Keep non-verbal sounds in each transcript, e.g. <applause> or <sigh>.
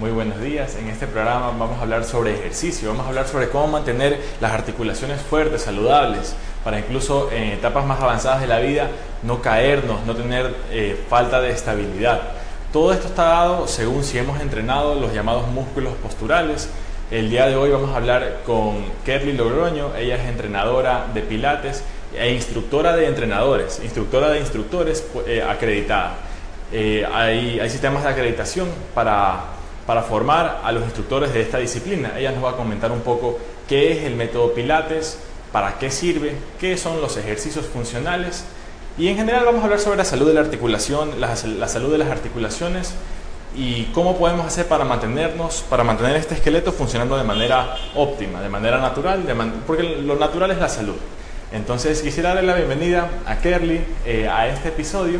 Muy buenos días. En este programa vamos a hablar sobre ejercicio, vamos a hablar sobre cómo mantener las articulaciones fuertes, saludables, para incluso en etapas más avanzadas de la vida no caernos, no tener eh, falta de estabilidad. Todo esto está dado según si hemos entrenado los llamados músculos posturales. El día de hoy vamos a hablar con Kerly Logroño, ella es entrenadora de pilates e instructora de entrenadores, instructora de instructores eh, acreditada. Eh, hay, hay sistemas de acreditación para para formar a los instructores de esta disciplina. Ella nos va a comentar un poco qué es el método Pilates, para qué sirve, qué son los ejercicios funcionales y en general vamos a hablar sobre la salud de la articulación, la, salud de las articulaciones y cómo podemos hacer para mantenernos, para mantener este esqueleto funcionando de manera óptima, de manera natural, porque lo natural es la salud. Entonces quisiera darle la bienvenida a Kerly eh, a este episodio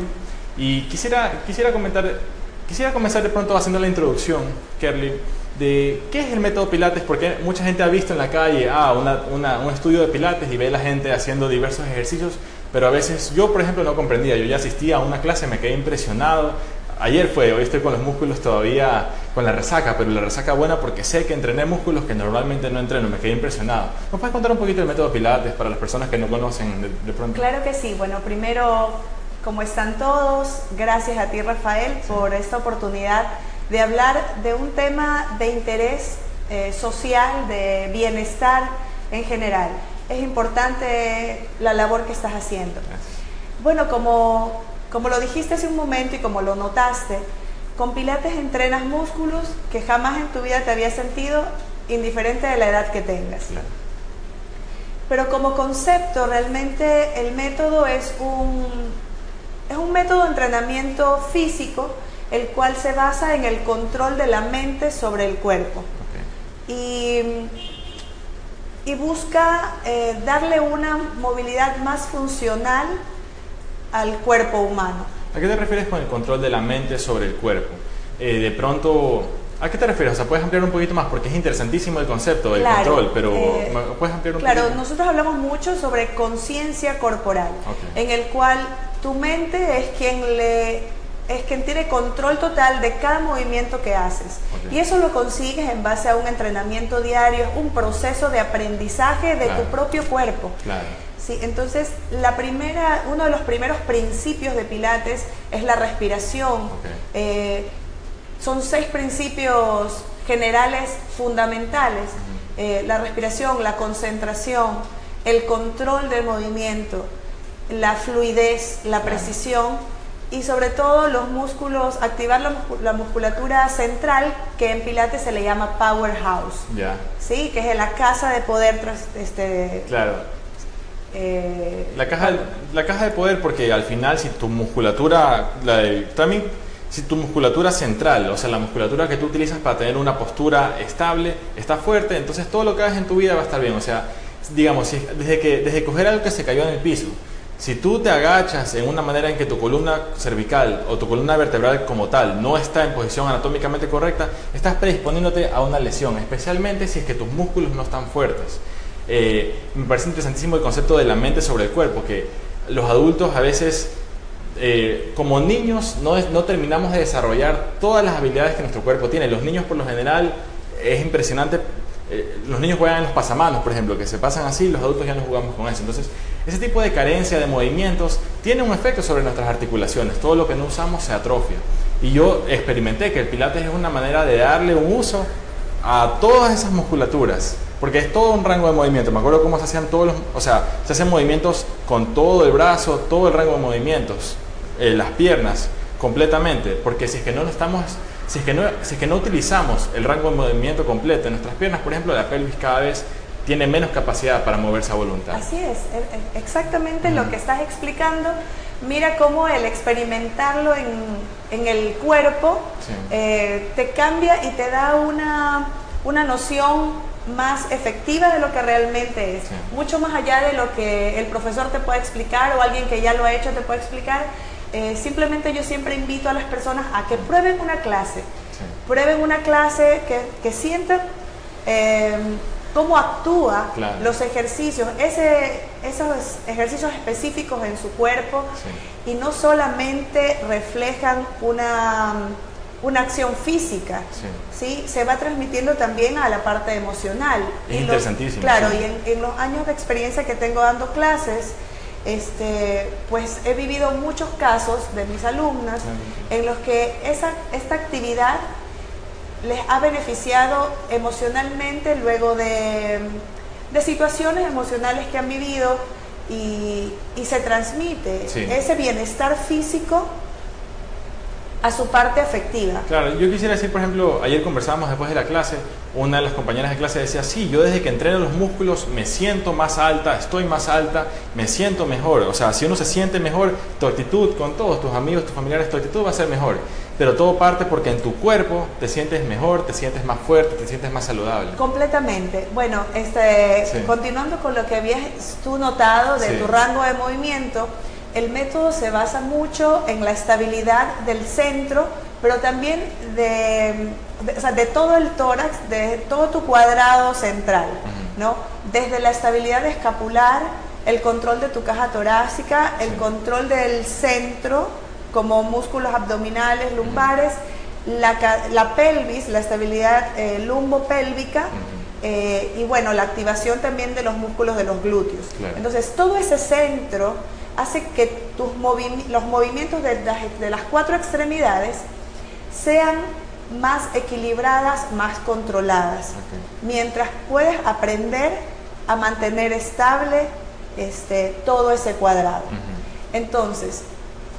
y quisiera, quisiera comentar Quisiera comenzar de pronto haciendo la introducción, Kerly, de qué es el método Pilates, porque mucha gente ha visto en la calle ah, un estudio de Pilates y ve a la gente haciendo diversos ejercicios, pero a veces yo, por ejemplo, no comprendía. Yo ya asistía a una clase, me quedé impresionado. Ayer fue, hoy estoy con los músculos todavía con la resaca, pero la resaca buena porque sé que entrené músculos que normalmente no entreno, me quedé impresionado. ¿Nos puedes contar un poquito del método Pilates para las personas que no conocen de pronto? Claro que sí. Bueno, primero ¿Cómo están todos? Gracias a ti, Rafael, por esta oportunidad de hablar de un tema de interés eh, social, de bienestar en general. Es importante la labor que estás haciendo. Bueno, como, como lo dijiste hace un momento y como lo notaste, con Pilates entrenas músculos que jamás en tu vida te había sentido, indiferente de la edad que tengas. Pero como concepto, realmente el método es un es un método de entrenamiento físico el cual se basa en el control de la mente sobre el cuerpo. Y, busca eh, darle una movilidad más funcional al cuerpo humano. ¿A qué te refieres con el control de la mente sobre el cuerpo? Eh, de pronto, ¿a qué te refieres? O sea, puedes ampliar un poquito más porque es interesantísimo el concepto del control, pero eh, puedes ampliar un Claro, nosotros hablamos mucho sobre conciencia corporal, en el cual tu mente es quien le es quien tiene control total de cada movimiento que haces. Y eso lo consigues en base a un entrenamiento diario, un proceso de aprendizaje de tu propio cuerpo. Claro. Sí, entonces, la primera, uno de los primeros principios de Pilates es la respiración. Eh, son seis principios generales fundamentales. Eh, la respiración, la concentración, el control del movimiento, la fluidez, la precisión y sobre todo los músculos, activar la, musculatura central que en Pilates se le llama powerhouse. Ya. Sí, que es la casa de poder. Este, claro. Eh, la, caja, la caja de poder porque al final si tu musculatura, la también si tu musculatura central, o sea, la musculatura que tú utilizas para tener una postura estable, está fuerte, entonces todo lo que hagas en tu vida va a estar bien. O sea, digamos, desde que desde coger algo que se cayó en el piso, si tú te agachas en una manera en que tu columna cervical o tu columna vertebral como tal no está en posición anatómicamente correcta, estás predisponiéndote a una lesión, especialmente si es que tus músculos no están fuertes. Eh, me parece interesantísimo el concepto de la mente sobre el cuerpo, que los adultos a veces, eh, como niños, no, no terminamos de desarrollar todas las habilidades que nuestro cuerpo tiene. Los niños por lo general es impresionante eh, los niños juegan en los pasamanos, por ejemplo, que se pasan así, los adultos ya no jugamos con eso. Entonces, ese tipo de carencia de movimientos tiene un efecto sobre nuestras articulaciones. Todo lo que no usamos se atrofia. Y yo experimenté que el pilates es una manera de darle un uso a todas esas musculaturas, porque es todo un rango de movimiento. Me acuerdo cómo se hacían todos los, o sea, se hacen movimientos con todo el brazo, todo el rango de movimientos, eh, las piernas, completamente, porque si es que no lo estamos si es, que no, si es que no utilizamos el rango de movimiento completo de nuestras piernas, por ejemplo, la pelvis cada vez tiene menos capacidad para moverse a voluntad. Así es, e, e, exactamente lo que estás explicando. Mira cómo el experimentarlo en, en el cuerpo eh, te cambia y te da una, una, noción más efectiva de lo que realmente es. Mucho más allá de lo que el profesor te puede explicar o alguien que ya lo ha hecho te puede explicar. Eh, simplemente yo siempre invito a las personas a que prueben una clase, prueben una clase que, que sientan eh, cómo actúa los ejercicios, ese, esos ejercicios específicos en su cuerpo y no solamente reflejan una una acción física, sí. se va transmitiendo también a la parte emocional. Es interesantísimo. claro, y en, en, los años de experiencia que tengo dando clases, este, pues he vivido muchos casos de mis alumnas en los que esa, esta actividad les ha beneficiado emocionalmente luego de, de situaciones emocionales que han vivido y, y se transmite ese bienestar físico a su parte afectiva. Claro, yo quisiera decir, por ejemplo, ayer conversábamos después de la clase, una de las compañeras de clase decía, sí, yo desde que entreno los músculos me siento más alta, estoy más alta, me siento mejor. O sea, si uno se siente mejor, tu actitud con todos tus amigos, tus familiares, tu actitud va a ser mejor. Pero todo parte porque en tu cuerpo te sientes mejor, te sientes más fuerte, te sientes más saludable. Completamente. Bueno, este, continuando con lo que habías tú notado de tu rango de movimiento, el método se basa mucho en la estabilidad del centro, pero también de, todo el tórax, de todo tu cuadrado central, ¿no? Desde la estabilidad escapular, el control de tu caja torácica, el control del centro, como músculos abdominales, lumbares, la, pelvis, la estabilidad eh, lumbopélvica, eh, y bueno, la activación también de los músculos de los glúteos. Entonces, todo ese centro hace que tus los movimientos de, las cuatro extremidades sean más equilibradas, más controladas, mientras puedes aprender a mantener estable este, todo ese cuadrado. Entonces,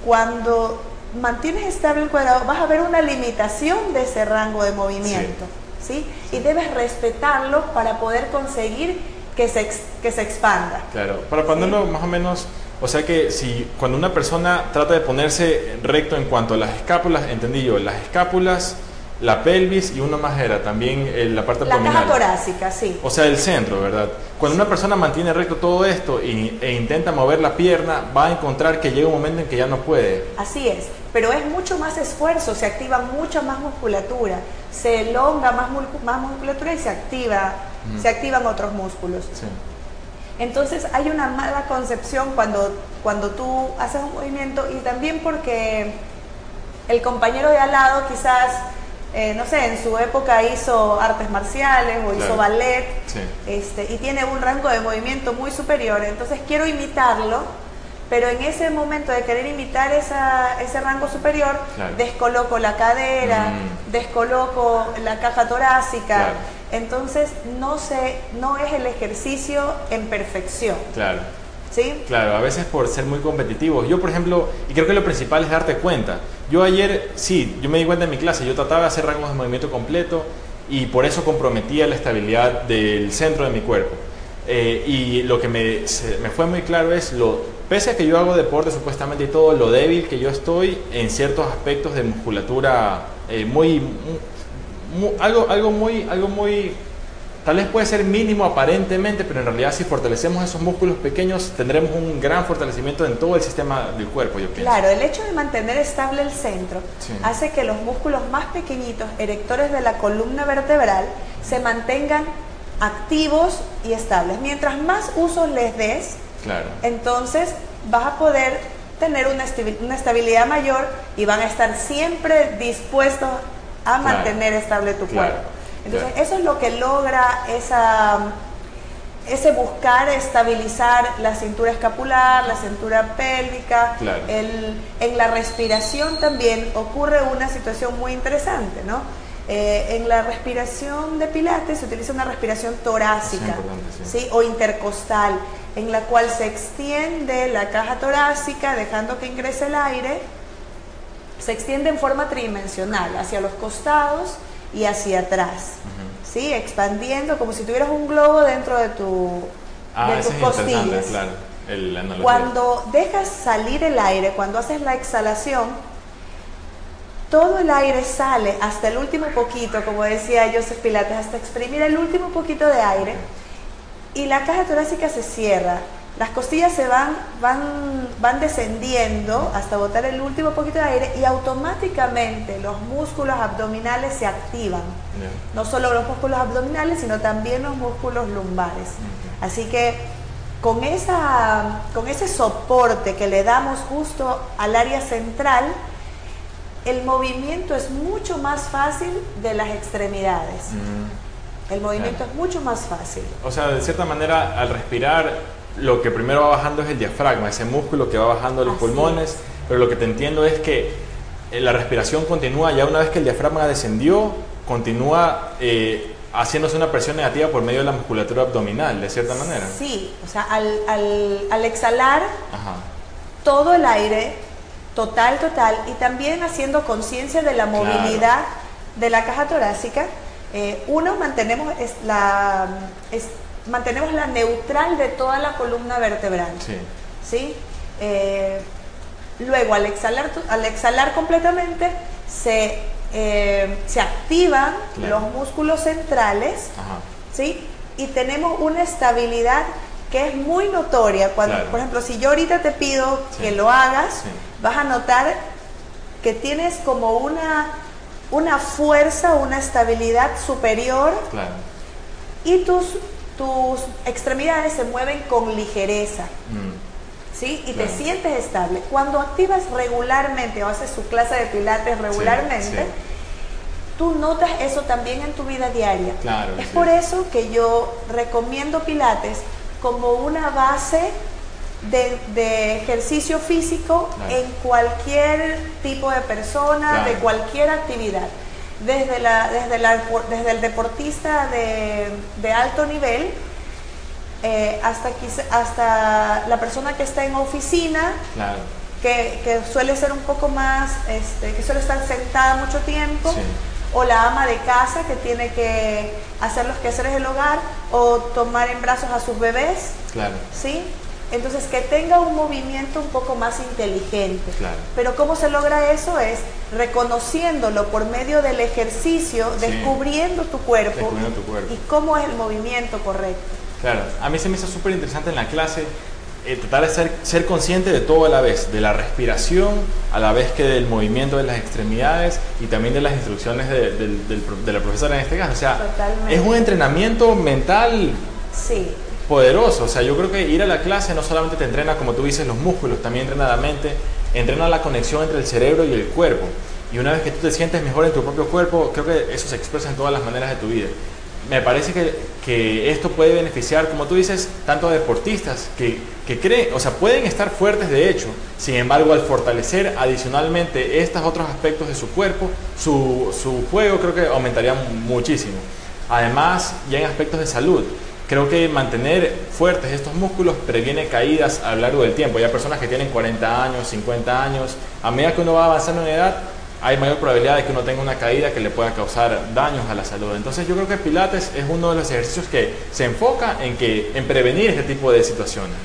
cuando mantienes estable el cuadrado, vas a ver una limitación de ese rango de movimiento, ¿sí? Y debes respetarlo para poder conseguir que se, que se expanda. Claro, para ponerlo más o menos o sea que si cuando una persona trata de ponerse recto en cuanto a las escápulas, entendí yo, las escápulas, la pelvis y uno más era también eh, la parte abdominal. La caja torácica, sí. O sea, el centro, ¿verdad? Cuando una persona mantiene recto todo esto e intenta mover la pierna, va a encontrar que llega un momento en que ya no puede. Así es, pero es mucho más esfuerzo, se activa mucha más musculatura, se elonga más, más musculatura y se activa, se activan otros músculos. Sí. Entonces hay una mala concepción cuando, cuando tú haces un movimiento y también porque el compañero de al lado quizás, eh, no sé, en su época hizo artes marciales o hizo ballet este, y tiene un rango de movimiento muy superior, entonces quiero imitarlo, pero en ese momento de querer imitar ese rango superior, descoloco la cadera, mm. descoloco la caja torácica. Entonces no, se, no es el ejercicio en perfección. Claro. ¿Sí? Claro, a veces por ser muy competitivos. Yo, por ejemplo, y creo que lo principal es darte cuenta. Yo ayer, sí, yo me di cuenta en mi clase, yo trataba de hacer rangos de movimiento completo y por eso comprometía la estabilidad del centro de mi cuerpo. Eh, y lo que me, fue muy claro es, lo, pese a que yo hago deporte supuestamente y todo, lo débil que yo estoy en ciertos aspectos de musculatura eh, muy, algo, algo, muy, algo muy, tal vez puede ser mínimo aparentemente, pero en realidad si fortalecemos esos músculos pequeños tendremos un gran fortalecimiento en todo el sistema del cuerpo, yo pienso. Claro, el hecho de mantener estable el centro hace que los músculos más pequeñitos, erectores de la columna vertebral, se mantengan activos y estables. Mientras más usos les des, claro. entonces vas a poder tener una, una estabilidad mayor y van a estar siempre dispuestos a mantener estable tu cuerpo. Entonces, eso es lo que logra esa, ese buscar estabilizar la cintura escapular, la cintura pélvica. en la respiración también ocurre una situación muy interesante, ¿no? Eh, en la respiración de Pilates se utiliza una respiración torácica sí. o intercostal, en la cual se extiende la caja torácica dejando que ingrese el aire se extiende en forma tridimensional, hacia los costados y hacia atrás. ¿Sí? Expandiendo como si tuvieras un globo dentro de, tu, ah, tus costillas. Claro, cuando dejas salir el aire, cuando haces la exhalación, todo el aire sale hasta el último poquito, como decía Joseph Pilates, hasta exprimir el último poquito de aire y la caja torácica se cierra las costillas se van, van, van descendiendo hasta botar el último poquito de aire y automáticamente los músculos abdominales se activan. No solo los músculos abdominales, sino también los músculos lumbares. Así que con, esa, con ese soporte que le damos justo al área central, el movimiento es mucho más fácil de las extremidades. Mm, El movimiento Claro. es mucho más fácil. O sea, de cierta manera, al respirar, lo que primero va bajando es el diafragma, ese músculo que va bajando los Así pulmones, pero lo que te entiendo es que eh, la respiración continúa, ya una vez que el diafragma descendió, continúa eh, haciéndose una presión negativa por medio de la musculatura abdominal, de cierta manera. Sí, o sea, al, al- al exhalar Ajá. todo el aire, total, total, y también haciendo conciencia de la Claro. movilidad de la caja torácica, eh, uno, mantenemos es la, es- mantenemos la neutral de toda la columna vertebral. Sí. ¿sí? Eh, luego, al exhalar, al exhalar completamente, se, eh, se activan Claro. los músculos centrales, Ajá. ¿sí? Y tenemos una estabilidad que es muy notoria. Cuando, Claro. Por ejemplo, si yo ahorita te pido Sí. que lo hagas, Sí. vas a notar que tienes como una, una fuerza, una estabilidad superior Claro. y tus, tus extremidades se mueven con ligereza. Mm, ¿sí? Y Claro. te sientes estable. Cuando activas regularmente o haces su clase de pilates regularmente, sí. tú notas eso también en tu vida diaria. Claro, es por eso que yo recomiendo pilates como una base de, de ejercicio físico Claro. en cualquier tipo de persona, Claro. de cualquier actividad. Desde, la, desde, la- desde el deportista de, de alto nivel eh, hasta, hasta la persona que está en oficina, Claro. que, que suele ser un poco más, este, que suele estar sentada mucho tiempo, Sí. o la ama de casa que tiene que hacer los quehaceres del hogar, o tomar en brazos a sus bebés, Claro. ¿sí? Entonces, que tenga un movimiento un poco más inteligente. Claro. Pero ¿cómo se logra eso? Es reconociéndolo por medio del ejercicio, Sí. descubriendo tu cuerpo, Descubriendo tu cuerpo. y cómo es el movimiento correcto. Claro, a mí se me hizo súper interesante en la clase eh, tratar de ser, ser consciente de todo a la vez, de la respiración, a la vez que del movimiento de las extremidades y también de las instrucciones de, pro- de la profesora en este caso. O sea, Totalmente. es un entrenamiento mental Sí, poderoso. O sea, yo creo que ir a la clase no solamente te entrena, como tú dices, los músculos, también entrena la mente, entrena la conexión entre el cerebro y el cuerpo. Y una vez que tú te sientes mejor en tu propio cuerpo, creo que eso se expresa en todas las maneras de tu vida. Me parece que, que esto puede beneficiar, como tú dices, tanto a deportistas que, que creen, o sea, pueden estar fuertes de hecho, sin embargo, al fortalecer adicionalmente estos otros aspectos de su cuerpo, su, su juego creo que aumentaría muchísimo. Además, ya en aspectos de salud, creo que mantener fuertes estos músculos previene caídas a lo largo del tiempo. Ya personas que tienen 40 años, 50 años, a medida que uno va avanzando en edad, hay mayor probabilidad de que uno tenga una caída que le pueda causar daños a la salud. Entonces yo creo que Pilates es uno de los ejercicios que se enfoca en, que, en prevenir este tipo de situaciones.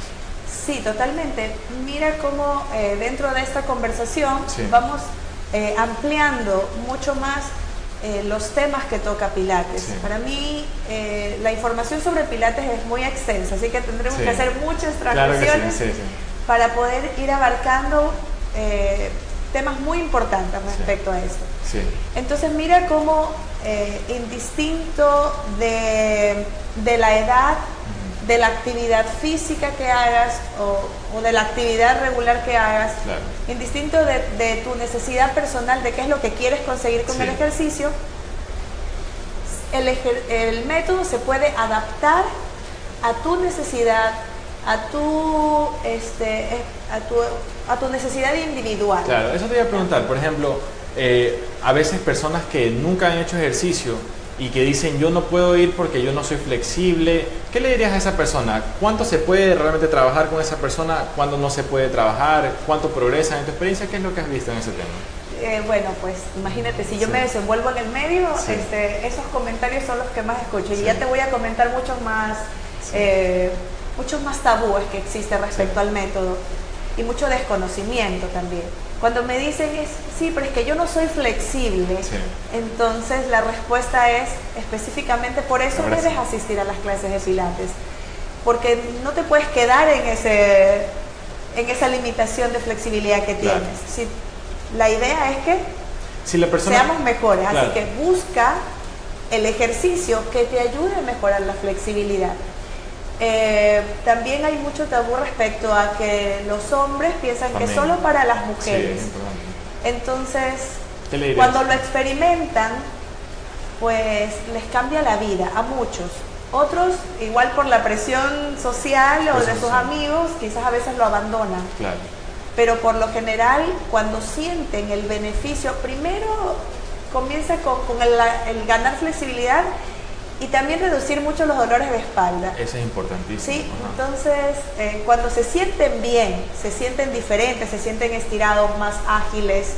sí, totalmente. Mira cómo eh, dentro de esta conversación Sí. vamos eh, ampliando mucho más eh, los temas que toca Pilates. Sí. Para mí eh, la información sobre Pilates es muy extensa, así que tendremos Sí. que hacer muchas transmisiones sí. para poder ir abarcando eh, temas muy importantes respecto a esto. Entonces mira cómo indistinto de, de la edad, de la actividad física que hagas o, o de la actividad regular que hagas, claro. indistinto de, de tu necesidad personal, de qué es lo que quieres conseguir con Sí. el ejercicio, el, ejer- el método se puede adaptar a tu necesidad, a tu, este, eh, a tu, a tu necesidad individual. Claro, eso te iba a preguntar. Por ejemplo, eh, a veces personas que nunca han hecho ejercicio y que dicen yo no puedo ir porque yo no soy flexible, ¿qué le dirías a esa persona? ¿Cuánto se puede realmente trabajar con esa persona? ¿Cuándo no se puede trabajar? ¿Cuánto progresan en tu experiencia? ¿Qué es lo que has visto en ese tema? Eh, bueno, pues imagínate, si yo Sí. me desenvuelvo en el medio, Sí. este, esos comentarios son los que más escucho. Y ya te voy a comentar muchos más, eh, muchos más tabúes que existe respecto al método y mucho desconocimiento también. Cuando me dicen es, sí, pero es que yo no soy flexible, Sí. entonces la respuesta es específicamente por eso Ahora sí. debes asistir a las clases de pilates, porque no te puedes quedar en ese en esa limitación de flexibilidad que Claro. tienes. Si- la idea es que Si la persona... seamos mejores, Claro. así que busca el ejercicio que te ayude a mejorar la flexibilidad. Eh, también hay mucho tabú respecto a que los hombres piensan que solo para las mujeres. Entonces, Cuando lo experimentan, pues les cambia la vida a muchos. Otros, igual por la presión social o Pues de sus sí. amigos, quizás a veces lo abandonan. Claro. Pero por lo general, cuando sienten el beneficio, primero comienza con, con el, el ganar flexibilidad y también reducir mucho los dolores de espalda. Eso es importantísimo. Sí, Ajá. entonces eh, cuando se sienten bien, se sienten diferentes, se sienten estirados, más ágiles,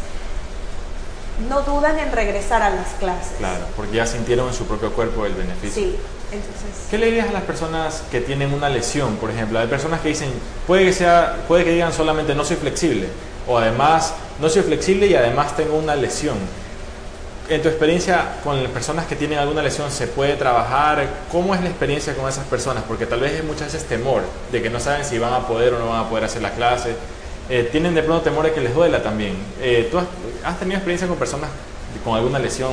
no dudan en regresar a las clases. Claro, porque ya sintieron en su propio cuerpo el beneficio. Sí, entonces... ¿Qué le dirías a las personas que tienen una lesión, por ejemplo? Hay personas que dicen, puede que, sea, puede que digan solamente no soy flexible, o además no soy flexible y además tengo una lesión. En tu experiencia con personas que tienen alguna lesión, ¿se puede trabajar? ¿Cómo es la experiencia con esas personas? Porque tal vez hay muchas veces temor de que no saben si van a poder o no van a poder hacer la clase. Eh, tienen de pronto temor de que les duela también. Eh, ¿Tú has, has tenido experiencia con personas con alguna lesión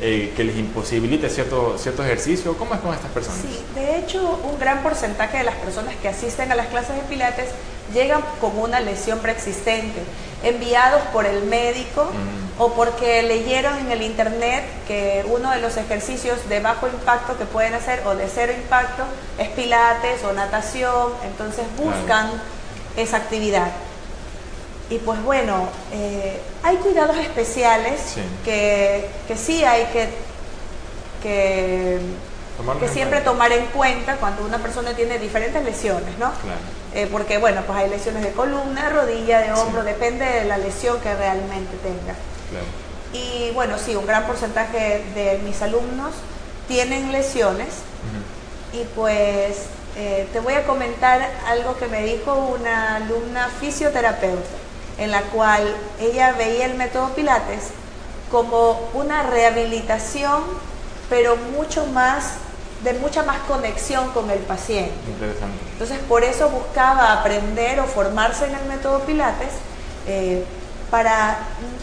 eh, que les imposibilite cierto, cierto ejercicio? ¿Cómo es con estas personas? Sí, de hecho, un gran porcentaje de las personas que asisten a las clases de pilates llegan con una lesión preexistente, enviados por el médico Mm. O porque leyeron en el internet que uno de los ejercicios de bajo impacto que pueden hacer o de cero impacto es pilates o natación, entonces buscan esa actividad. Y pues bueno, eh, hay cuidados especiales Sí. Que, que sí hay que, siempre cuenta. tomar en cuenta cuando una persona tiene diferentes lesiones, ¿no? Claro. Eh, porque bueno, pues hay lesiones de columna, rodilla, de hombro, Sí. depende de la lesión que realmente tenga. Claro. Y bueno, sí, un gran porcentaje de mis alumnos tienen lesiones y pues eh, te voy a comentar algo que me dijo una alumna fisioterapeuta, en la cual ella veía el método Pilates como una rehabilitación, pero mucho más, de mucha más conexión con el paciente. Interesante. Entonces, por eso buscaba aprender o formarse en el método Pilates eh, para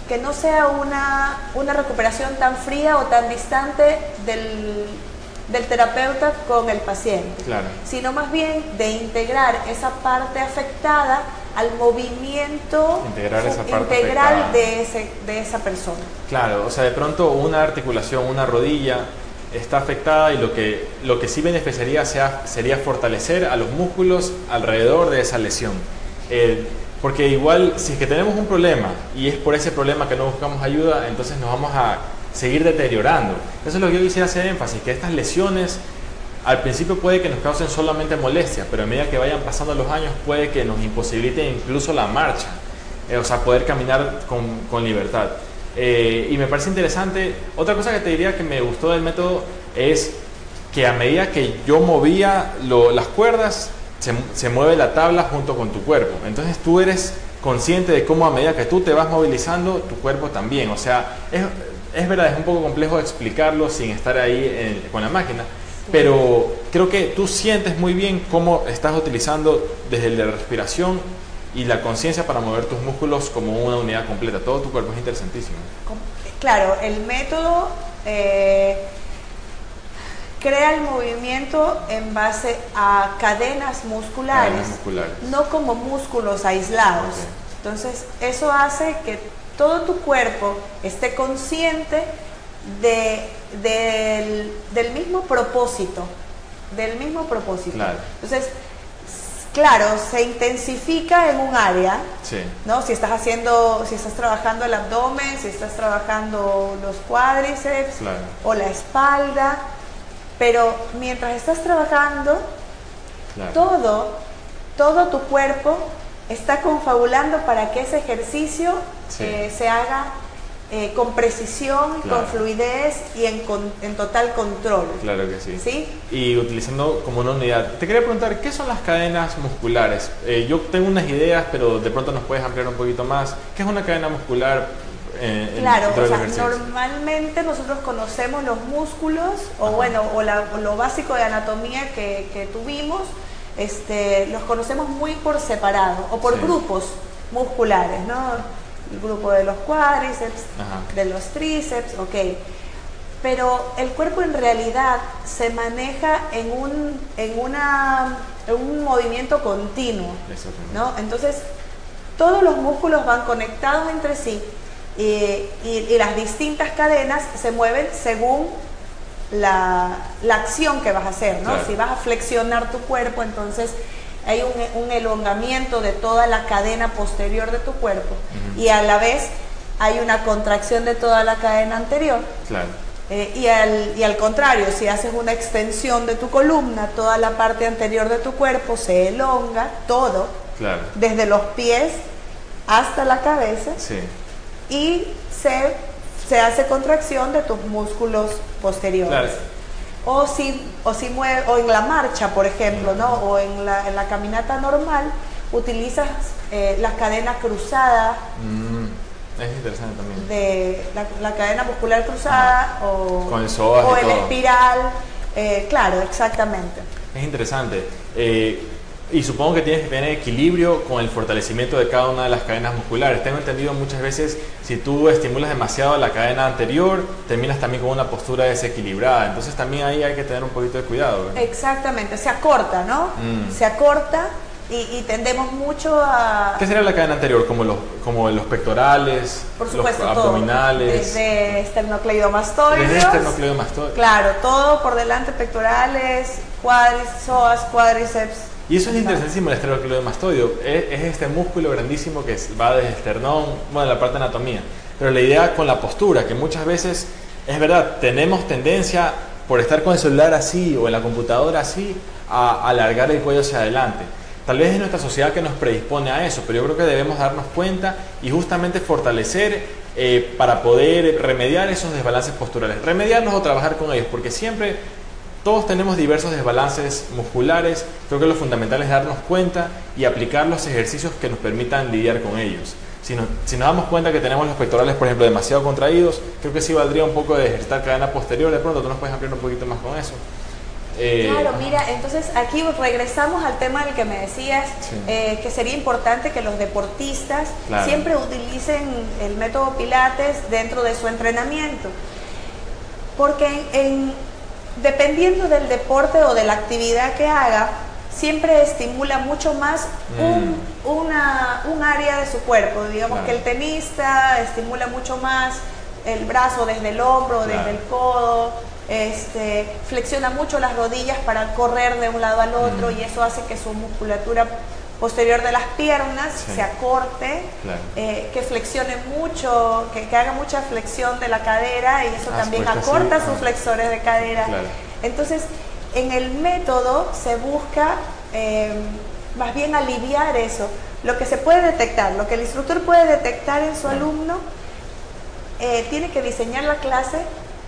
que no sea una, una recuperación tan fría o tan distante del, del terapeuta con el paciente, Claro. sino más bien de integrar esa parte afectada al movimiento Integrar esa parte integral afectada. de, ese, de esa persona. Claro, o sea, de pronto una articulación, una rodilla está afectada y lo que, lo que sí beneficiaría sea, sería fortalecer a los músculos alrededor de esa lesión. Eh, porque igual, si es que tenemos un problema y es por ese problema que no buscamos ayuda, entonces nos vamos a seguir deteriorando. Eso es lo que yo quisiera hacer énfasis, que estas lesiones al principio puede que nos causen solamente molestias, pero a medida que vayan pasando los años puede que nos imposibiliten incluso la marcha, eh, o sea, poder caminar con, con libertad. Eh, y me parece interesante, otra cosa que te diría que me gustó del método es que a medida que yo movía lo- las cuerdas, se, mueve la tabla junto con tu cuerpo. Entonces tú eres consciente de cómo a medida que tú te vas movilizando, tu cuerpo también. O sea, es, es verdad, es un poco complejo explicarlo sin estar ahí con la máquina, pero creo que tú sientes muy bien cómo estás utilizando desde la respiración y la conciencia para mover tus músculos como una unidad completa. Todo tu cuerpo es interesantísimo. Claro, el método eh, crea el movimiento en base a cadenas musculares, Cadenas musculares. no como músculos aislados. Entonces, eso hace que todo tu cuerpo esté consciente de- del, del mismo propósito, del mismo propósito. Claro. Entonces, claro, se intensifica en un área, Sí. ¿no? Si estás haciendo, si estás trabajando el abdomen, si estás trabajando los cuádriceps Claro. o la espalda, pero mientras estás trabajando, Claro. todo, todo tu cuerpo está confabulando para que ese ejercicio Sí. eh, se haga eh, con precisión, Claro. con fluidez y en, con- en total control. Claro que sí. ¿Sí? Y utilizando como una unidad. Te quería preguntar, ¿qué son las cadenas musculares? Eh, yo tengo unas ideas, pero de pronto nos puedes ampliar un poquito más. ¿Qué es una cadena muscular? Eh, Claro, o sea, normalmente nosotros conocemos los músculos, o Ajá. bueno, o, la- o lo básico de anatomía que, que tuvimos, este, los conocemos muy por separado, o por Sí. grupos musculares, ¿no? El grupo de los cuádriceps, Ajá. de los tríceps, ok. Pero el cuerpo en realidad se maneja en un, en una, en un movimiento continuo. ¿no? Entonces, todos los músculos van conectados entre sí y, y las distintas cadenas se mueven según la, la, acción que vas a hacer, ¿no? Si vas a flexionar tu cuerpo, entonces hay un, un, elongamiento de toda la cadena posterior de tu cuerpo y a la vez hay una contracción de toda la cadena anterior. Claro. Eh, y, al, y al contrario, si haces una extensión de tu columna, toda la parte anterior de tu cuerpo se elonga, todo, claro. desde los pies hasta la cabeza, sí. Y se se hace contracción de tus músculos posteriores. O si, o si mueve, o en la marcha, por ejemplo, ¿no? o en la, en la caminata normal, utilizas eh, la cadena cruzada. Mm, es interesante también. De la, cadena muscular cruzada o, Con el, o el espiral. Eh, claro, exactamente. Es interesante. Eh, y supongo que tienes que tener equilibrio con el fortalecimiento de cada una de las cadenas musculares. Tengo entendido muchas veces, si tú estimulas demasiado la cadena anterior, terminas también con una postura desequilibrada. Entonces también ahí hay que tener un poquito de cuidado. Exactamente, se acorta, ¿no? Mm. Se acorta y, tendemos mucho a... ¿Qué sería la cadena anterior? Como los, como los pectorales, Por supuesto, los abdominales. Desde esternocleidomastoides. Desde esternocleidomastoides. Claro, todo por delante, pectorales, cuádriceps, psoas, cuádriceps y eso es interesantísimo el esternocleidomastoideo. Es, es este músculo grandísimo que va desde esternón, bueno, la parte de anatomía. Pero la idea con la postura, que muchas veces, es verdad, tenemos tendencia por estar con el celular así o en la computadora así, a alargar el cuello hacia adelante. Tal vez es nuestra sociedad que nos predispone a eso, pero yo creo que debemos darnos cuenta y justamente fortalecer eh, para poder remediar esos desbalances posturales. Remediarlos o trabajar con ellos, porque siempre todos tenemos diversos desbalances musculares, creo que lo fundamental es darnos cuenta y aplicar los ejercicios que nos permitan lidiar con ellos. Si, nos damos cuenta que tenemos los pectorales, por ejemplo, demasiado contraídos, creo que sí valdría un poco de ejercitar cadena posterior. De pronto tú nos puedes ampliar un poquito más con eso. Eh, claro, mira, entonces aquí regresamos al tema del que me decías, eh, que sería importante que los deportistas siempre utilicen el método Pilates dentro de su entrenamiento. Porque en dependiendo del deporte o de la actividad que haga, siempre estimula mucho más un, mm. una, un área de su cuerpo. Digamos que el tenista estimula mucho más el brazo desde el hombro, desde el codo, este, flexiona mucho las rodillas para correr de un lado al otro mm. y eso hace que su musculatura posterior de las piernas se acorte, eh, que flexione mucho, que, haga mucha flexión de la cadera y eso ah, también acorta sus flexores de cadera. Entonces, en el método se busca eh, más bien aliviar eso, lo que se puede detectar, lo que el instructor puede detectar en su alumno, eh, tiene que diseñar la clase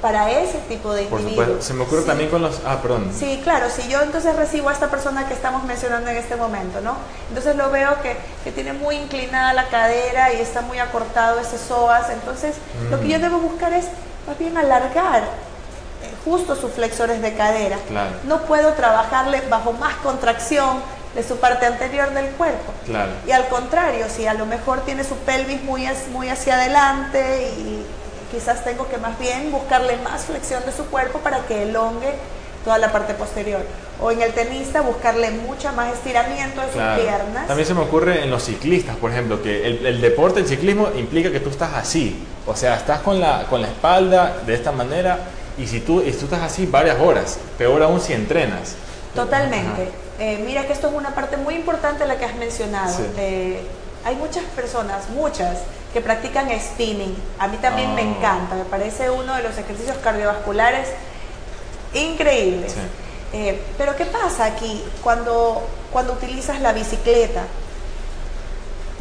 para ese tipo de individuos. Se me ocurre también con los... Ah, perdón. Sí, claro, si yo entonces recibo a esta persona que estamos mencionando en este momento, ¿no? Entonces lo veo que, que tiene muy inclinada la cadera y está muy acortado ese psoas, entonces lo que yo mm. debo buscar es más bien alargar eh, justo sus flexores de cadera. Claro. No puedo trabajarle bajo más contracción de su parte anterior del cuerpo. Claro. Y al contrario, si a lo mejor tiene su pelvis muy, muy hacia adelante y quizás tengo que más bien buscarle más flexión de su cuerpo para que elongue toda la parte posterior. O en el tenista buscarle mucha más estiramiento de sus piernas. También se me ocurre en los ciclistas, por ejemplo, que el, deporte, el ciclismo implica que tú estás así. O sea, estás con la, con la espalda de esta manera y si tú, tú estás así varias horas, peor aún si entrenas. Totalmente. Eh, mira que esto es una parte muy importante la que has mencionado. Eh, hay muchas personas, muchas, que practican spinning. A mí también me ah. encanta, me parece uno de los ejercicios cardiovasculares increíbles. Eh, pero ¿qué pasa aquí cuando, cuando utilizas la bicicleta?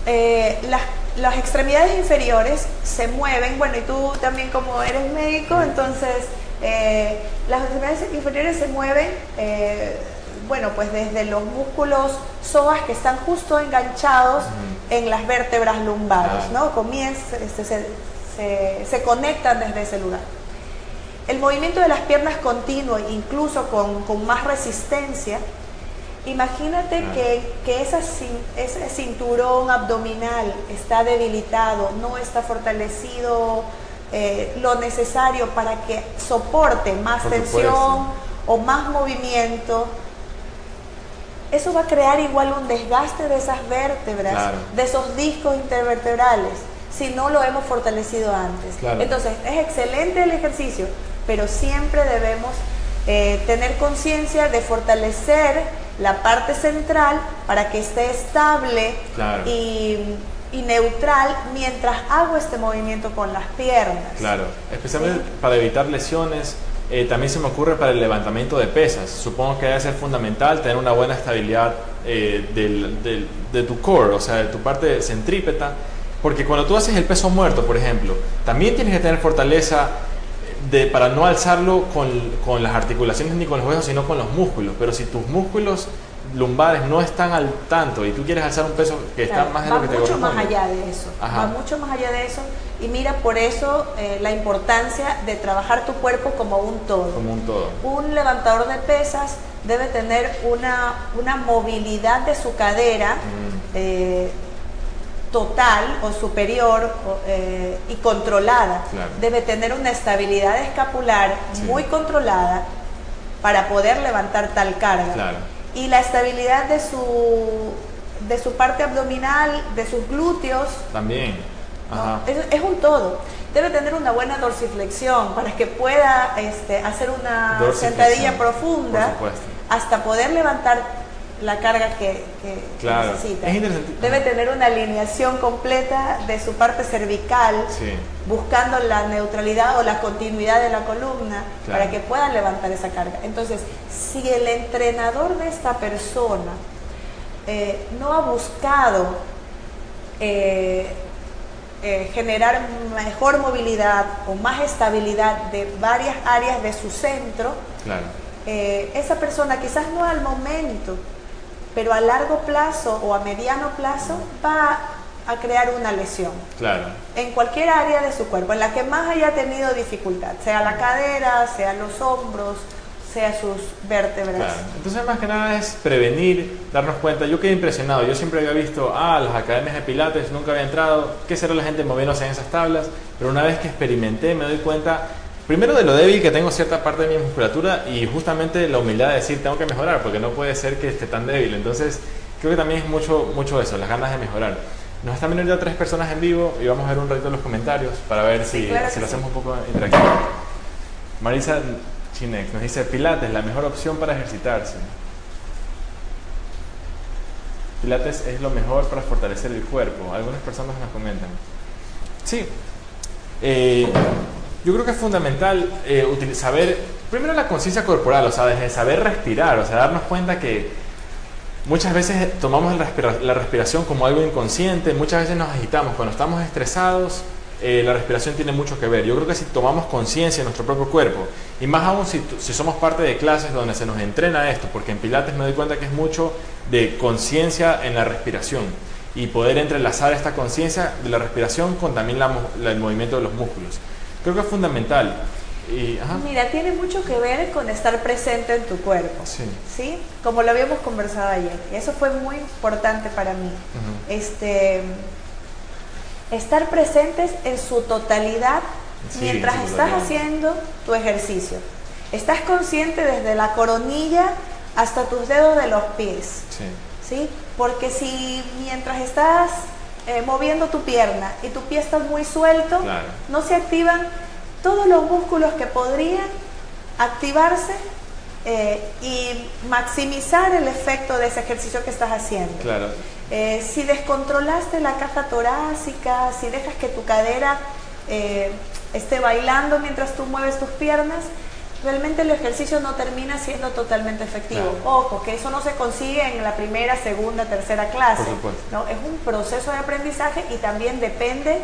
Eh, las, extremidades inferiores se mueven, bueno, y tú también como eres médico, entonces eh, las extremidades inferiores se mueven bueno, pues desde los músculos psoas que están justo enganchados en las vértebras lumbares, ¿no? Comienza, este, se, conectan desde ese lugar. El movimiento de las piernas continuo, incluso con, más resistencia, imagínate que, que ese cinturón abdominal está debilitado, no está fortalecido eh, lo necesario para que soporte más tensión o más movimiento eso va a crear igual un desgaste de esas vértebras, de esos discos intervertebrales. si no lo hemos fortalecido antes. Entonces, es excelente el ejercicio, pero siempre debemos eh, tener conciencia de fortalecer la parte central para que esté estable y, neutral mientras hago este movimiento con las piernas. Claro, especialmente para evitar lesiones. Eh, también se me ocurre para el levantamiento de pesas. Supongo que debe ser fundamental tener una buena estabilidad eh, de tu core, o sea, de tu parte centrípeta, porque cuando tú haces el peso muerto, por ejemplo, también tienes que tener fortaleza de, para no alzarlo con, con, las articulaciones ni con los huesos, sino con los músculos. Pero si tus músculos lumbares no están al tanto y tú quieres alzar un peso que está más de lo que te mucho más allá de eso. Va mucho más allá de eso. Y mira, por eso eh, la importancia de trabajar tu cuerpo como un todo. Como un todo. Un levantador de pesas debe tener una, una movilidad de su cadera. Mm. Eh, total o superior eh, y controlada. Debe tener una estabilidad escapular muy controlada para poder levantar tal carga. Y la estabilidad de su, de su parte abdominal, de sus glúteos. También. Es, un todo. Debe tener una buena dorsiflexión para que pueda este, hacer una sentadilla profunda hasta poder levantar la carga que, necesita. Debe tener una alineación completa de su parte cervical, buscando la neutralidad o la continuidad de la columna para que pueda levantar esa carga. Entonces, si el entrenador de esta persona eh, no ha buscado eh, eh, generar mejor movilidad o más estabilidad de varias áreas de su centro, esa persona quizás no al momento, pero a largo plazo o a mediano plazo va a crear una lesión. Claro. En cualquier área de su cuerpo, en la que más haya tenido dificultad, sea la cadera, sea los hombros, sea sus vértebras. Claro. Entonces, más que nada es prevenir, darnos cuenta. Yo quedé impresionado. Yo siempre había visto, ah, las academias de Pilates, nunca había entrado. ¿Qué será la gente moviéndose en esas tablas? Pero una vez que experimenté, me doy cuenta Primero de lo débil que tengo cierta parte de mi musculatura y justamente la humildad de decir tengo que mejorar porque no puede ser que esté tan débil. Entonces creo que también es mucho, mucho eso, las ganas de mejorar. Nos están viendo ya tres personas en vivo y vamos a ver un ratito los comentarios para ver si, si lo hacemos un poco interactivo. Marisa Chinex nos dice Pilates, la mejor opción para ejercitarse. Pilates es lo mejor para fortalecer el cuerpo. Algunas personas nos comentan. Sí. Eh, yo creo que es fundamental eh, saber, primero la conciencia corporal, o sea, desde saber respirar, o sea, darnos cuenta que muchas veces tomamos la respiración como algo inconsciente, muchas veces nos agitamos, cuando estamos estresados, eh, la respiración tiene mucho que ver. Yo creo que si tomamos conciencia de nuestro propio cuerpo, y más aún si, si, somos parte de clases donde se nos entrena esto, porque en Pilates me doy cuenta que es mucho de conciencia en la respiración y poder entrelazar esta conciencia de la respiración con también el movimiento de los músculos. Creo que es fundamental. Y, Mira, tiene mucho que ver con estar presente en tu cuerpo. Sí. ¿sí? Como lo habíamos conversado ayer. Y eso fue muy importante para mí. este, estar presentes en su totalidad mientras estás haciendo tu ejercicio. Estás consciente desde la coronilla hasta tus dedos de los pies. Sí. ¿sí? Porque si mientras estás eh, moviendo tu pierna y tu pie está muy suelto, no se activan todos los músculos que podrían activarse eh, y maximizar el efecto de ese ejercicio que estás haciendo. Eh, si descontrolaste la caja torácica, si dejas que tu cadera esté bailando mientras tú mueves tus piernas, realmente el ejercicio no termina siendo totalmente efectivo. Ojo, que eso no se consigue en la primera, segunda, tercera clase. ¿no? Es un proceso de aprendizaje y también depende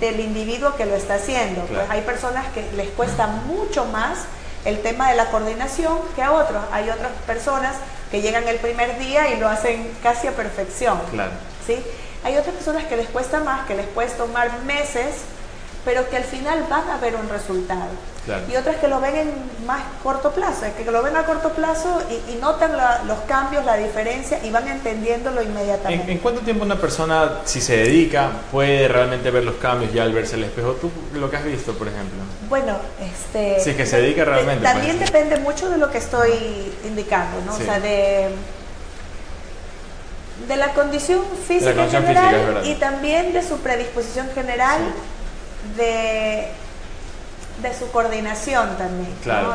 del individuo que lo está haciendo. Pues hay personas que les cuesta mucho más el tema de la coordinación que a otros. Hay otras personas que llegan el primer día y lo hacen casi a perfección. ¿sí? Hay otras personas que les cuesta más, que les puede tomar meses pero que al final van a ver un resultado. Y otras que lo ven en más corto plazo, que lo ven a corto plazo y, notan los cambios, la diferencia y van entendiéndolo inmediatamente. ¿En, ¿En, cuánto tiempo una persona, si se dedica, puede realmente ver los cambios ya al verse el espejo? ¿Tú lo que has visto, por ejemplo? Bueno, este... Sí, que se dedica realmente. También depende mucho de lo que estoy indicando, ¿no? O sea, de De la condición física general y también de su predisposición general de, de su coordinación también. Claro,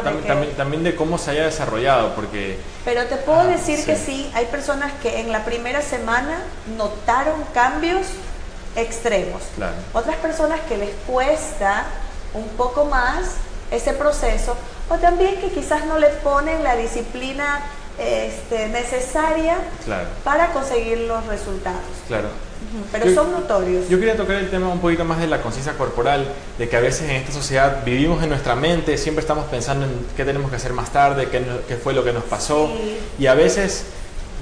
también, de cómo se haya desarrollado, porque... Pero te puedo decir que sí, hay personas que en la primera semana notaron cambios extremos. Otras personas que les cuesta un poco más ese proceso, o también que quizás no le ponen la disciplina este, necesaria para conseguir los resultados. Claro. Pero son notorios. Yo quería tocar el tema un poquito más de la conciencia corporal, de que a veces en esta sociedad vivimos en nuestra mente, siempre estamos pensando en qué tenemos que hacer más tarde, qué, qué fue lo que nos pasó, y a veces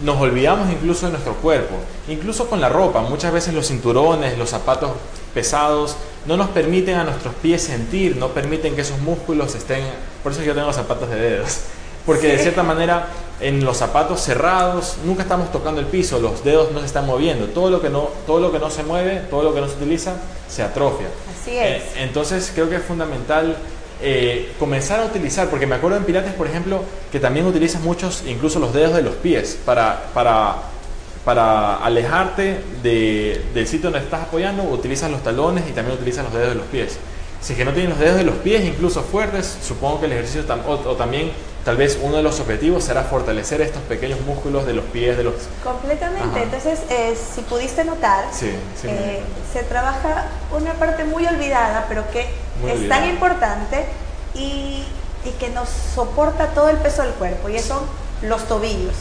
nos olvidamos incluso de nuestro cuerpo, incluso con la ropa. Muchas veces los cinturones, los zapatos pesados no nos permiten a nuestros pies sentir, no permiten que esos músculos estén... Por eso yo tengo zapatos de dedos porque de cierta manera en los zapatos cerrados nunca estamos tocando el piso, los dedos no se están moviendo, todo lo que no, todo lo que no se mueve, todo lo que no se utiliza, se atrofia. Así es. Eh, entonces creo que es fundamental eh, comenzar a utilizar, porque me acuerdo en Pilates, por ejemplo, que también utilizas muchos, incluso los dedos de los pies, para, para, para alejarte del sitio donde estás apoyando, utilizas los talones y también utilizas los dedos de los pies. Si es que no tienes los dedos de los pies incluso fuertes, supongo que el ejercicio o también Tal vez uno de los objetivos será fortalecer estos pequeños músculos de los pies, de los... Completamente. Entonces, eh, si pudiste notar, eh, se trabaja una parte muy olvidada, pero que es tan importante y, que nos soporta todo el peso del cuerpo, y son los tobillos.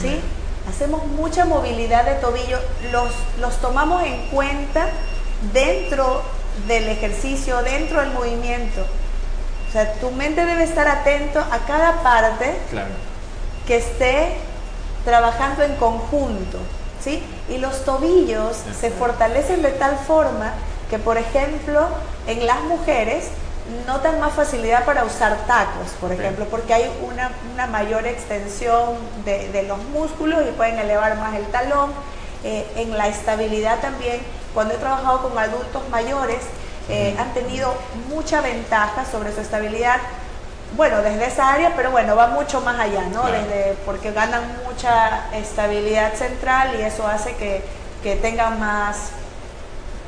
¿sí? Hacemos mucha movilidad de tobillo, los, los tomamos en cuenta dentro del ejercicio, dentro del movimiento. O sea, tu mente debe estar atento a cada parte que esté trabajando en conjunto, ¿sí? Y los tobillos se fortalecen de tal forma que, por ejemplo, en las mujeres notan más facilidad para usar tacos, por ejemplo, porque hay una, mayor extensión de, los músculos y pueden elevar más el talón. Eh, en la estabilidad también, cuando he trabajado con adultos mayores, eh, han tenido mucha ventaja sobre su estabilidad. Bueno, desde esa área, pero bueno, va mucho más allá, ¿no? Desde, porque ganan mucha estabilidad central y eso hace que, que tengan más,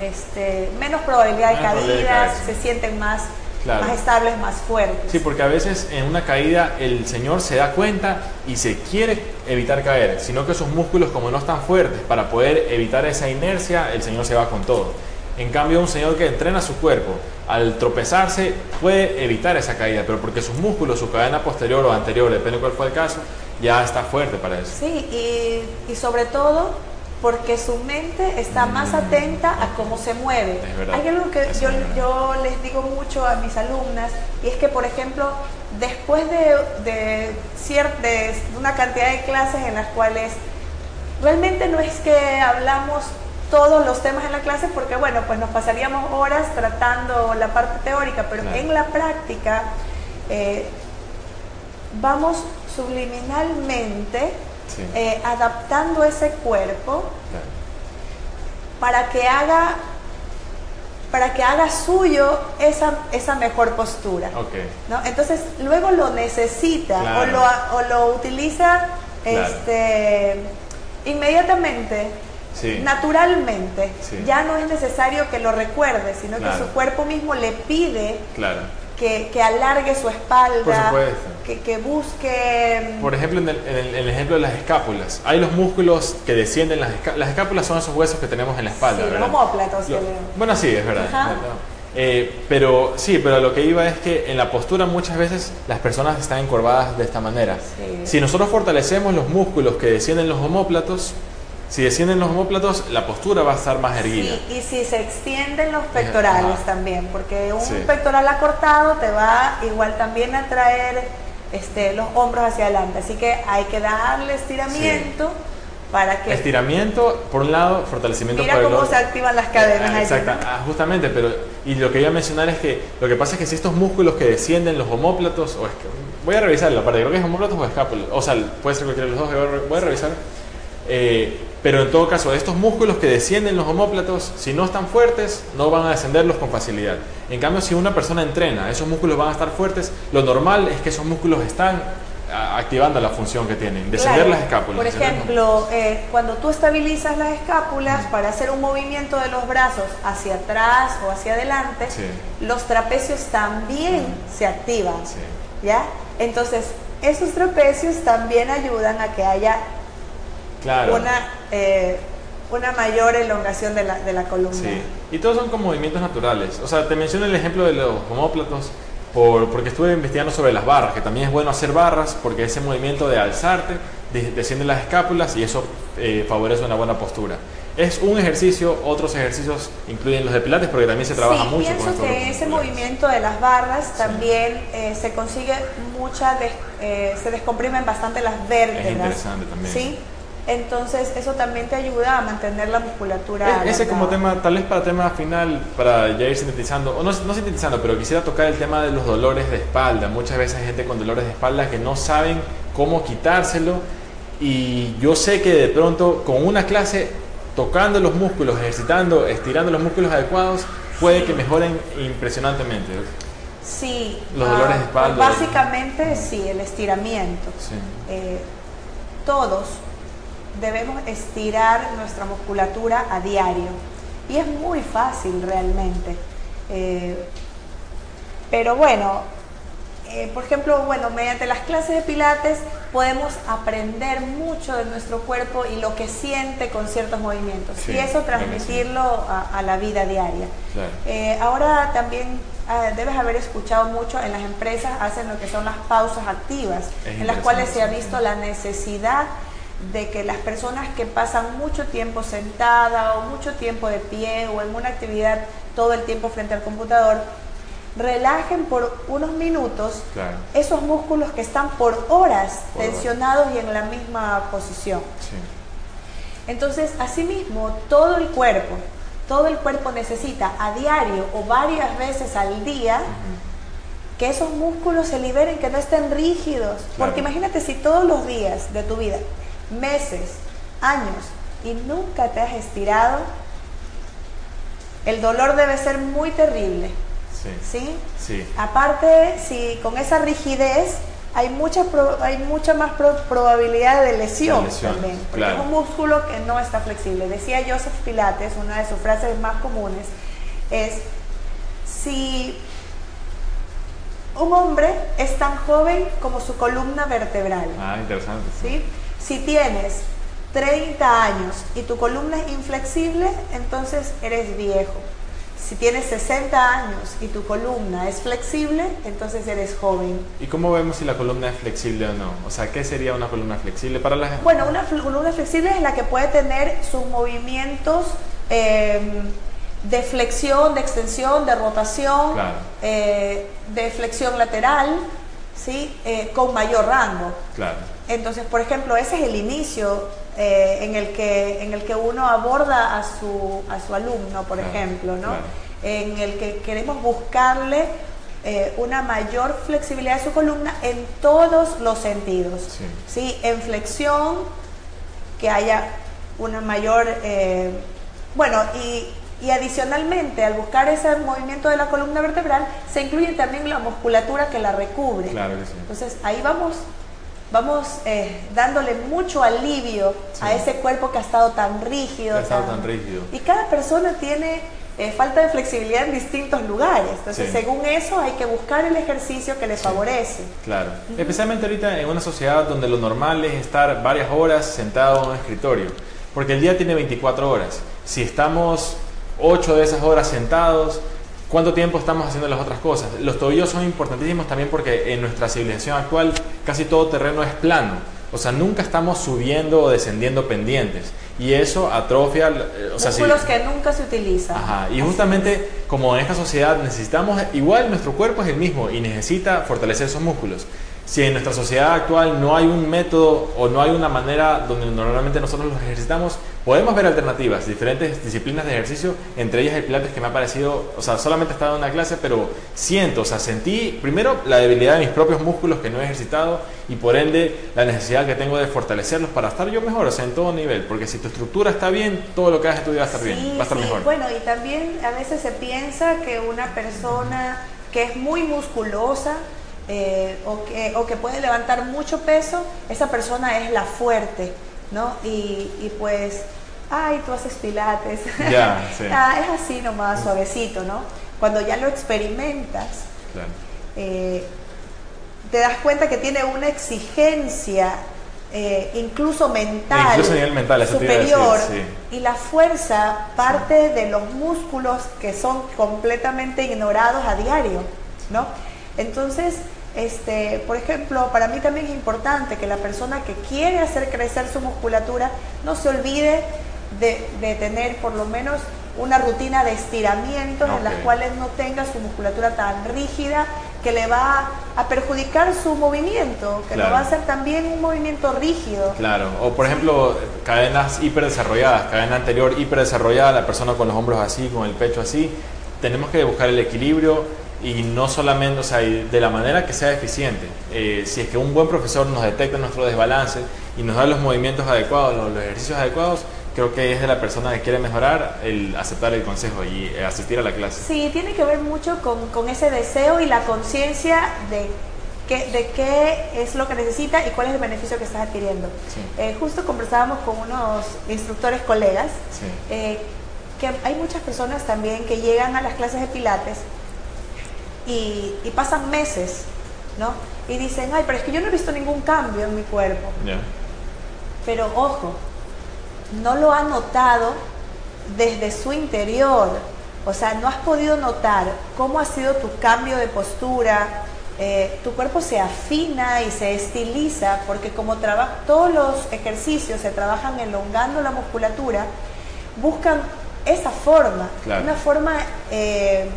este, menos probabilidad de caídas, se sienten más, más estables, más fuertes. Sí, porque a veces en una caída el señor se da cuenta y se quiere evitar caer, sino que sus músculos como no están fuertes para poder evitar esa inercia, el señor se va con todo. En cambio, un señor que entrena su cuerpo, al tropezarse, puede evitar esa caída, pero porque sus músculos, su cadena posterior o anterior, depende de cuál fue el caso, ya está fuerte para eso. Sí, y, sobre todo porque su mente está más mm. atenta a cómo se mueve. Hay algo que yo, yo, les digo mucho a mis alumnas, y es que, por ejemplo, después de, de, de una cantidad de clases en las cuales realmente no es que hablamos todos los temas en la clase porque, bueno, pues nos pasaríamos horas tratando la parte teórica, pero en la práctica eh, vamos subliminalmente eh, adaptando ese cuerpo para que haga para que haga suyo esa, esa mejor postura. ¿no? Entonces, luego lo necesita o, lo, o, lo, utiliza este, inmediatamente naturalmente. Ya no es necesario que lo recuerde, sino que su cuerpo mismo le pide que, alargue su espalda, que, busque... Mm, Por ejemplo, en el, ejemplo de las escápulas, hay los músculos que descienden, las, escápulas, las escápulas son esos huesos que tenemos en la espalda. Sí, Bueno, sí, es verdad. Eh, pero sí, pero lo que iba es que en la postura muchas veces las personas están encorvadas de esta manera. Si nosotros fortalecemos los músculos que descienden los homóplatos, si descienden los homóplatos, la postura va a estar más erguida. y si se extienden los pectorales también, porque un pectoral acortado te va igual también a traer este, los hombros hacia adelante. Así que hay que darle estiramiento. Para que estiramiento por un lado fortalecimiento mira por el cómo se activan las cadenas ah, exacto ah, justamente pero y lo que iba a mencionar es que lo que pasa es que si estos músculos que descienden los homóplatos o es que voy a revisar la parte creo que es homóplatos o escápulas o sea puede ser cualquiera de los dos voy a revisar eh, pero en todo caso, estos músculos que descienden los homóplatos, si no están fuertes, no van a descenderlos con facilidad. En cambio, si una persona entrena, esos músculos van a estar fuertes, lo normal es que esos músculos están activando la función que tienen, descender las escápulas. Por ejemplo, eh, cuando tú estabilizas las escápulas para hacer un movimiento de los brazos hacia atrás o hacia adelante, los trapecios también se activan. ¿Ya? Entonces, esos trapecios también ayudan a que haya una, eh, una mayor elongación de la, de la columna. Sí. Y todos son como movimientos naturales. O sea, te menciono el ejemplo de los homóplatos por, porque estuve investigando sobre las barras, que también es bueno hacer barras porque ese movimiento de alzarte desciende las escápulas y eso eh, favorece una buena postura. Es un ejercicio, otros ejercicios incluyen los de pilates porque también se trabaja mucho pienso que ese movimiento de las barras también eh, se consigue mucha, eh, se descomprimen bastante las vértebras. Es interesante también. ¿sí? Entonces eso también te ayuda a mantener la musculatura. ese como tema, tal vez para tema final, para ya ir sintetizando, o no, no sintetizando, pero quisiera tocar el tema de los dolores de espalda. Muchas veces hay gente con dolores de espalda que no saben cómo quitárselo y yo sé que de pronto con una clase tocando los músculos, ejercitando, estirando los músculos adecuados, puede que mejoren impresionantemente. Sí. Los dolores de ah, espalda. básicamente sí, el estiramiento. Sí. Eh, todos debemos estirar nuestra musculatura a diario. Y es muy fácil realmente. Eh, pero bueno, eh, por ejemplo, bueno, mediante las clases de pilates podemos aprender mucho de nuestro cuerpo y lo que siente con ciertos movimientos y eso transmitirlo a, la vida diaria. Eh, ahora también ah, debes haber escuchado mucho en las empresas hacen lo que son las pausas activas, en las cuales se ha visto la necesidad de que las personas que pasan mucho tiempo sentada o mucho tiempo de pie o en una actividad todo el tiempo frente al computador, relajen por unos minutos esos músculos que están por horas tensionados y en la misma posición. Entonces, asimismo, todo el cuerpo, todo el cuerpo necesita a diario o varias veces al día que esos músculos se liberen, que no estén rígidos. Porque imagínate si todos los días de tu vida meses, años y nunca te has estirado, el dolor debe ser muy terrible. Sí. ¿Sí? Aparte, si con esa rigidez hay mucha, hay mucha más probabilidad de lesión, también. Porque es un músculo que no está flexible. Decía Joseph Pilates, una de sus frases más comunes, es si un hombre es tan joven como su columna vertebral. Ah, interesante. ¿sí? Si tienes 30 años y tu columna es inflexible, entonces eres viejo. Si tienes 60 años y tu columna es flexible, entonces eres joven. ¿Y cómo vemos si la columna es flexible o no? O sea, ¿qué sería una columna flexible para la gente? Bueno, una columna flexible es la que puede tener sus movimientos em, de flexión, de extensión, de rotación, eh, de flexión lateral, ¿sí? Eh, con mayor rango. Claro. Entonces, por ejemplo, ese es el inicio eh, en, el que, en el que uno aborda a su, a su alumno, por ejemplo, ¿no? En el que queremos buscarle eh, una mayor flexibilidad de su columna en todos los sentidos. Sí. En flexión, que haya una mayor... Eh, bueno, y, y adicionalmente, al buscar ese movimiento de la columna vertebral, se incluye también la musculatura que la recubre. Claro que sí. Entonces, ahí vamos vamos eh, dándole mucho alivio a ese cuerpo que ha estado tan rígido. tan, rígido. Y cada persona tiene eh, falta de flexibilidad en distintos lugares. Entonces, según eso, hay que buscar el ejercicio que le favorece. Claro. Especialmente ahorita en una sociedad donde lo normal es estar varias horas sentado en un escritorio. Porque el día tiene 24 horas. Si estamos 8 de esas horas sentados, ¿Cuánto tiempo estamos haciendo las otras cosas? Los tobillos son importantísimos también porque en nuestra civilización actual casi todo terreno es plano. O sea, nunca estamos subiendo o descendiendo pendientes. Y eso atrofia... Eh, o sea, Músculos que nunca se utilizan. Ajá. Y justamente como en esta sociedad necesitamos... Igual nuestro cuerpo es el mismo y necesita fortalecer esos músculos si en nuestra sociedad actual no hay un método o no hay una manera donde normalmente nosotros los ejercitamos, podemos ver alternativas, diferentes disciplinas de ejercicio, entre ellas el pilates que me ha parecido, o sea, solamente he estado en una clase, pero siento, o sea, sentí primero la debilidad de mis propios músculos que no he ejercitado y por ende la necesidad que tengo de fortalecerlos para estar yo mejor, o sea, en todo nivel, porque si tu estructura está bien, todo lo que hagas estudiado va a estar bien, va a estar mejor. Bueno, y también a veces se piensa que una persona que es muy musculosa, eh, o, que, o que puede levantar mucho peso, esa persona es la fuerte, ¿no? Y, y pues, ay, tú haces pilates. Ya, <laughs> sí. Ah, es así nomás, suavecito, ¿no? Cuando ya lo experimentas, Claro. eh, te das cuenta que tiene una exigencia eh, incluso mental, Incluso a nivel mental, eso te iba a decir, superior sí. y la fuerza parte de los músculos que son completamente ignorados a diario, ¿no? Entonces, este, por ejemplo, para mí también es importante que la persona que quiere hacer crecer su musculatura no se olvide de, de tener por lo menos una rutina de estiramientos en las cuales no tenga su musculatura tan rígida que le va a perjudicar su movimiento, que lo Claro. va a hacer también un movimiento rígido. Claro, o por ejemplo, cadenas hiperdesarrolladas, cadena anterior hiperdesarrollada, la persona con los hombros así, con el pecho así. Tenemos que buscar el equilibrio y no solamente, o sea, de la manera que sea eficiente. Eh, si es que un buen profesor nos detecta nuestro desbalance y nos da los movimientos adecuados, los, los ejercicios adecuados, creo que es de la persona que quiere mejorar el aceptar el consejo y eh, asistir a la clase. Sí, tiene que ver mucho con, con ese deseo y la conciencia de qué, de qué es lo que necesita y cuál es el beneficio que estás adquiriendo. Sí. Eh, justo conversábamos con unos instructores colegas Sí. eh, que hay muchas personas también que llegan a las clases de pilates y, y pasan meses, ¿no? Y dicen, ay, pero es que yo no he visto ningún cambio en mi cuerpo. Pero ojo, no lo ha notado desde su interior. O sea, no has podido notar cómo ha sido tu cambio de postura. eh, tu cuerpo se afina y se estiliza porque como traba- todos los ejercicios se trabajan elongando la musculatura, buscan esa forma, Claro. una forma eh,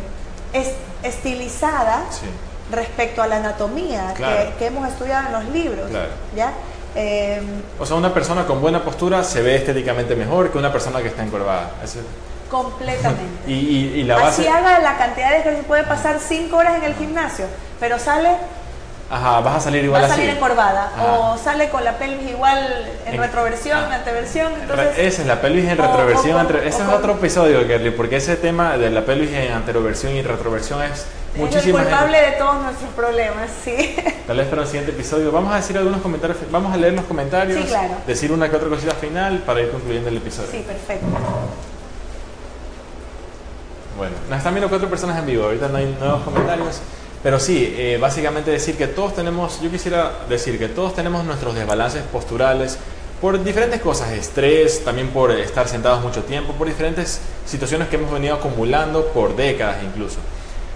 estilizada Sí. respecto a la anatomía Claro. que, que hemos estudiado en los libros. Claro. ¿ya? Eh, O sea, una persona con buena postura se ve estéticamente mejor que una persona que está encorvada. Eso- completamente. <laughs> Y, y- y la base... Así haga la cantidad de ejercicio, puede pasar 5 horas en el gimnasio, pero sale, Ajá, vas a salir igual a salir así. encorvada, Ajá. o sale con la pelvis igual en, En- retroversión, en ah. anteversión, entonces... Esa es la pelvis en retroversión. o ese o es otro episodio, Kerly, porque ese tema de la pelvis en anteroversión y retroversión es Es el muchísima culpable gente. de todos nuestros problemas, sí. <laughs> Tal vez para el siguiente episodio. Vamos a decir algunos comentarios, vamos a leer los comentarios, Sí, claro. decir una que otra cosita final para ir concluyendo el episodio. Sí, perfecto. Bueno, nos están viendo cuatro personas en vivo, ahorita no hay nuevos comentarios, pero sí, eh, básicamente decir que todos tenemos, yo quisiera decir que todos tenemos nuestros desbalances posturales por diferentes cosas, estrés, también por estar sentados mucho tiempo, por diferentes situaciones que hemos venido acumulando por décadas incluso.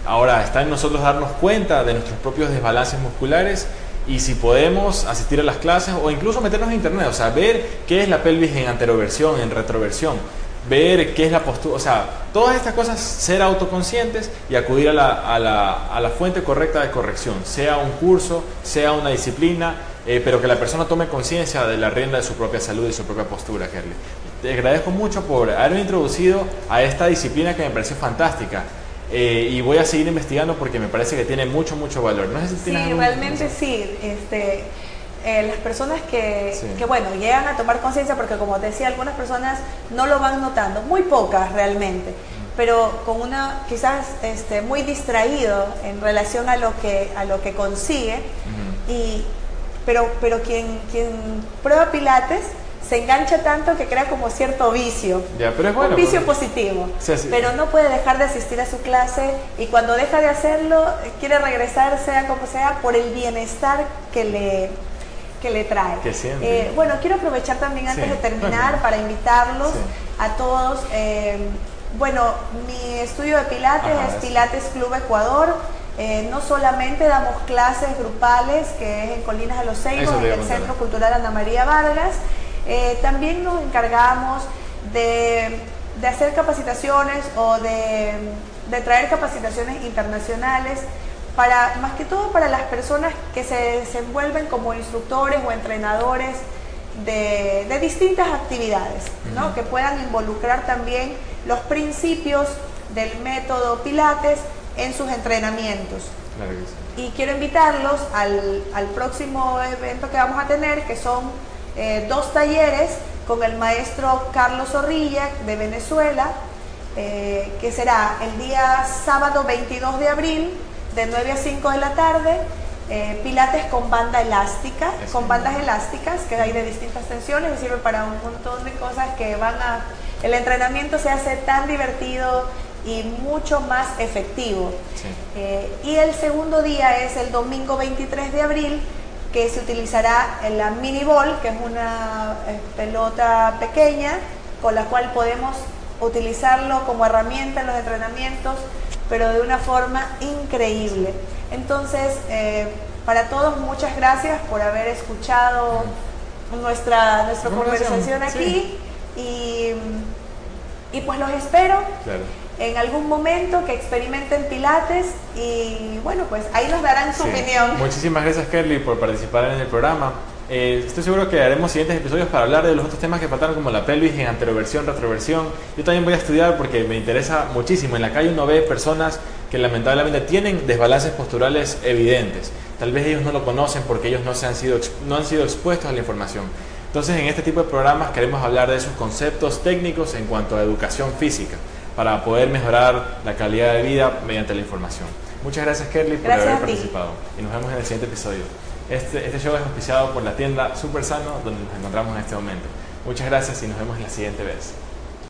Ahora está en nosotros darnos cuenta de nuestros propios desbalances musculares y si podemos asistir a las clases o incluso meternos en internet, o sea, ver qué es la pelvis en anteroversión, en retroversión, ver qué es la postura, o sea, todas estas cosas, ser autoconscientes y acudir a la, a la, a la fuente correcta de corrección, sea un curso, sea una disciplina, eh, pero que la persona tome conciencia de la rienda de su propia salud y su propia postura, Kerly. Te agradezco mucho por haberme introducido a esta disciplina que me pareció fantástica. eh, y voy a seguir investigando porque me parece que tiene mucho, mucho valor. No sé si Sí, realmente sí. Este, eh, las personas que, Sí. que, bueno, llegan a tomar conciencia, porque como te decía, algunas personas no lo van notando, muy pocas realmente, pero con una, quizás este, muy distraído en relación a lo que, a lo que consigue, y, pero, pero quien, quien prueba pilates se engancha tanto que crea como cierto vicio. Ya, pero es bueno. un vicio porque- positivo, Sí, sí. pero no puede dejar de asistir a su clase y cuando deja de hacerlo eh, quiere regresar, sea como sea, por el bienestar que le, que le trae. Que. Eh, bueno, quiero aprovechar también antes Sí, de terminar para invitarlos Sí. a todos. eh, bueno, mi estudio de Pilates Ajá, es es- Pilates Club Ecuador. Eh, no solamente damos clases grupales, que es en Colinas de los te en el. Centro Cultural Ana María Vargas, también nos encargamos de, de hacer capacitaciones o de, de traer capacitaciones internacionales para, más que todo para las personas que se desenvuelven como instructores o entrenadores de, de distintas actividades, ¿no? Que puedan involucrar también los principios del método Pilates en sus entrenamientos. Claro que sí. Y quiero invitarlos al, al próximo evento que vamos a tener, que son eh, dos talleres con el maestro Carlos Zorrilla de Venezuela, eh, que será el día sábado 22 de abril, de 9 a 5 de la tarde, eh, pilates con banda elástica, con bandas elásticas que hay de distintas tensiones y sirve para un montón de cosas que van a... El entrenamiento se hace tan divertido y mucho más efectivo. Eh, y el segundo día es el domingo 23 de abril, que se utilizará en la mini ball, que es una eh, pelota pequeña con la cual podemos utilizarlo como herramienta en los entrenamientos, pero de una forma increíble. Entonces, eh, para todos, muchas gracias por haber escuchado nuestra, nuestra conversación aquí y, y, pues los espero en algún momento que experimenten Pilates y bueno, pues ahí nos darán su opinión. Muchísimas gracias Kelly por participar en el programa. Eh, estoy seguro que haremos siguientes episodios para hablar de los otros temas que faltaron como la pelvis en anteroversión, retroversión. Yo también voy a estudiar porque me interesa muchísimo. En la calle uno ve personas que lamentablemente tienen desbalances posturales evidentes. Tal vez ellos no lo conocen porque ellos no, se han, sido, no han sido expuestos a la información. Entonces en este tipo de programas queremos hablar de esos conceptos técnicos en cuanto a educación física para poder mejorar la calidad de vida mediante la información. Muchas gracias Kerly por haber participado y nos vemos en el siguiente episodio. Este, este show es auspiciado por la tienda Super Sano donde nos encontramos en este momento. Muchas gracias y nos vemos la siguiente vez.